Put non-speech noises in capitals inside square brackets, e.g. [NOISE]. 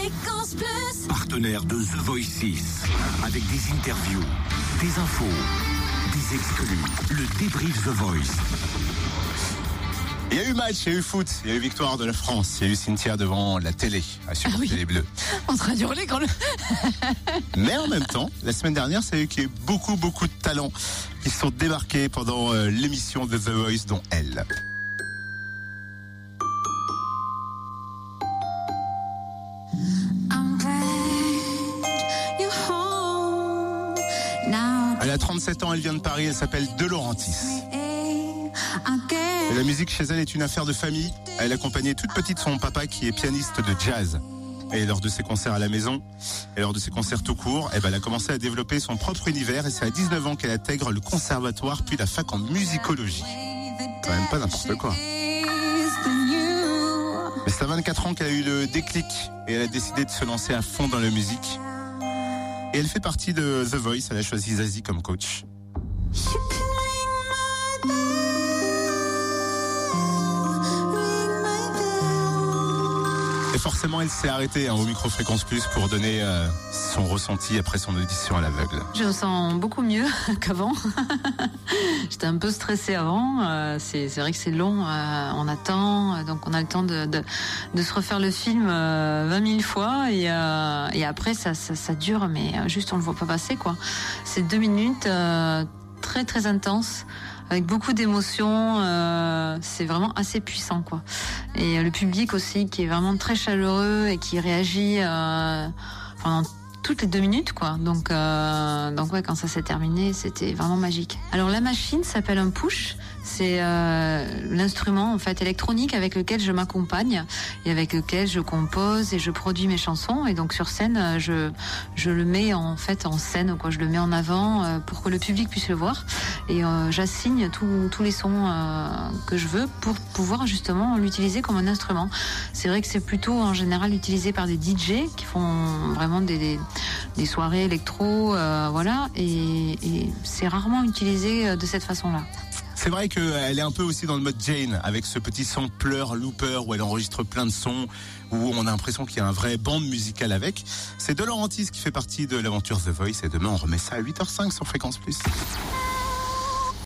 Fréquence Plus. Partenaire de The Voice 6. Avec des interviews, des infos, des exclus. Le débrief The Voice. Il y a eu match, il y a eu foot, il y a eu victoire de la France, il y a eu Cynthia devant la télé à supporter oui. les Bleus. On sera hurler quand le. [LAUGHS] Mais en même temps, la semaine dernière, c'est eu qu'il y a eu beaucoup, beaucoup de talents qui se sont débarqués pendant euh, l'émission de The Voice, dont elle. Elle a 37 ans, elle vient de Paris, elle s'appelle. I Et la musique chez elle est une affaire de famille. Elle accompagnait toute petite son papa qui est pianiste de jazz. Et lors de ses concerts à la maison, et lors de ses concerts tout court, eh ben, elle a commencé à développer son propre univers et c'est à 19 ans qu'elle intègre le conservatoire puis la fac en musicologie. Quand même pas n'importe quoi. Mais c'est à 24 ans qu'elle a eu le déclic et elle a décidé de se lancer à fond dans la musique. Et elle fait partie de The Voice, elle a choisi Zazie comme coach. Et forcément, elle s'est arrêtée hein, au micro-fréquence plus pour donner euh, son ressenti après son audition à l'aveugle. Je me sens beaucoup mieux [LAUGHS] qu'avant. [LAUGHS] J'étais un peu stressée avant. euh, c'est vrai que c'est long. euh, on attend, euh, donc on a le temps de, de, de se refaire le film euh, 20 000 fois. Et, euh, et après, ça, ça, ça dure, mais euh, juste on le voit pas passer. quoi. C'est deux minutes euh, très très intenses avec beaucoup d'émotions. euh, c'est vraiment assez puissant, quoi. Et euh, le public aussi, qui est vraiment très chaleureux et qui réagit euh, pendant toutes les deux minutes, quoi. Donc, euh, donc ouais, quand ça s'est terminé, c'était vraiment magique. Alors la machine s'appelle un push. C'est euh, l'instrument en fait électronique avec lequel je m'accompagne et avec lequel je compose et je produis mes chansons. Et donc sur scène, euh, je je le mets en fait en scène, quoi. Je le mets en avant euh, pour que le public puisse le voir. Et euh, j'assigne tous les sons euh, que je veux pour pouvoir justement l'utiliser comme un instrument. C'est vrai que c'est plutôt en général utilisé par des DJ qui font vraiment des, des, soirées électro, euh, voilà, et, et c'est rarement utilisé de cette façon-là. C'est vrai qu'elle est un peu aussi dans le mode Jane, avec ce petit sampler looper où elle enregistre plein de sons, où on a l'impression qu'il y a un vrai bande musical avec. C'est De qui fait partie de l'aventure The Voice et demain on remet ça à 8h05 sur Fréquence Plus.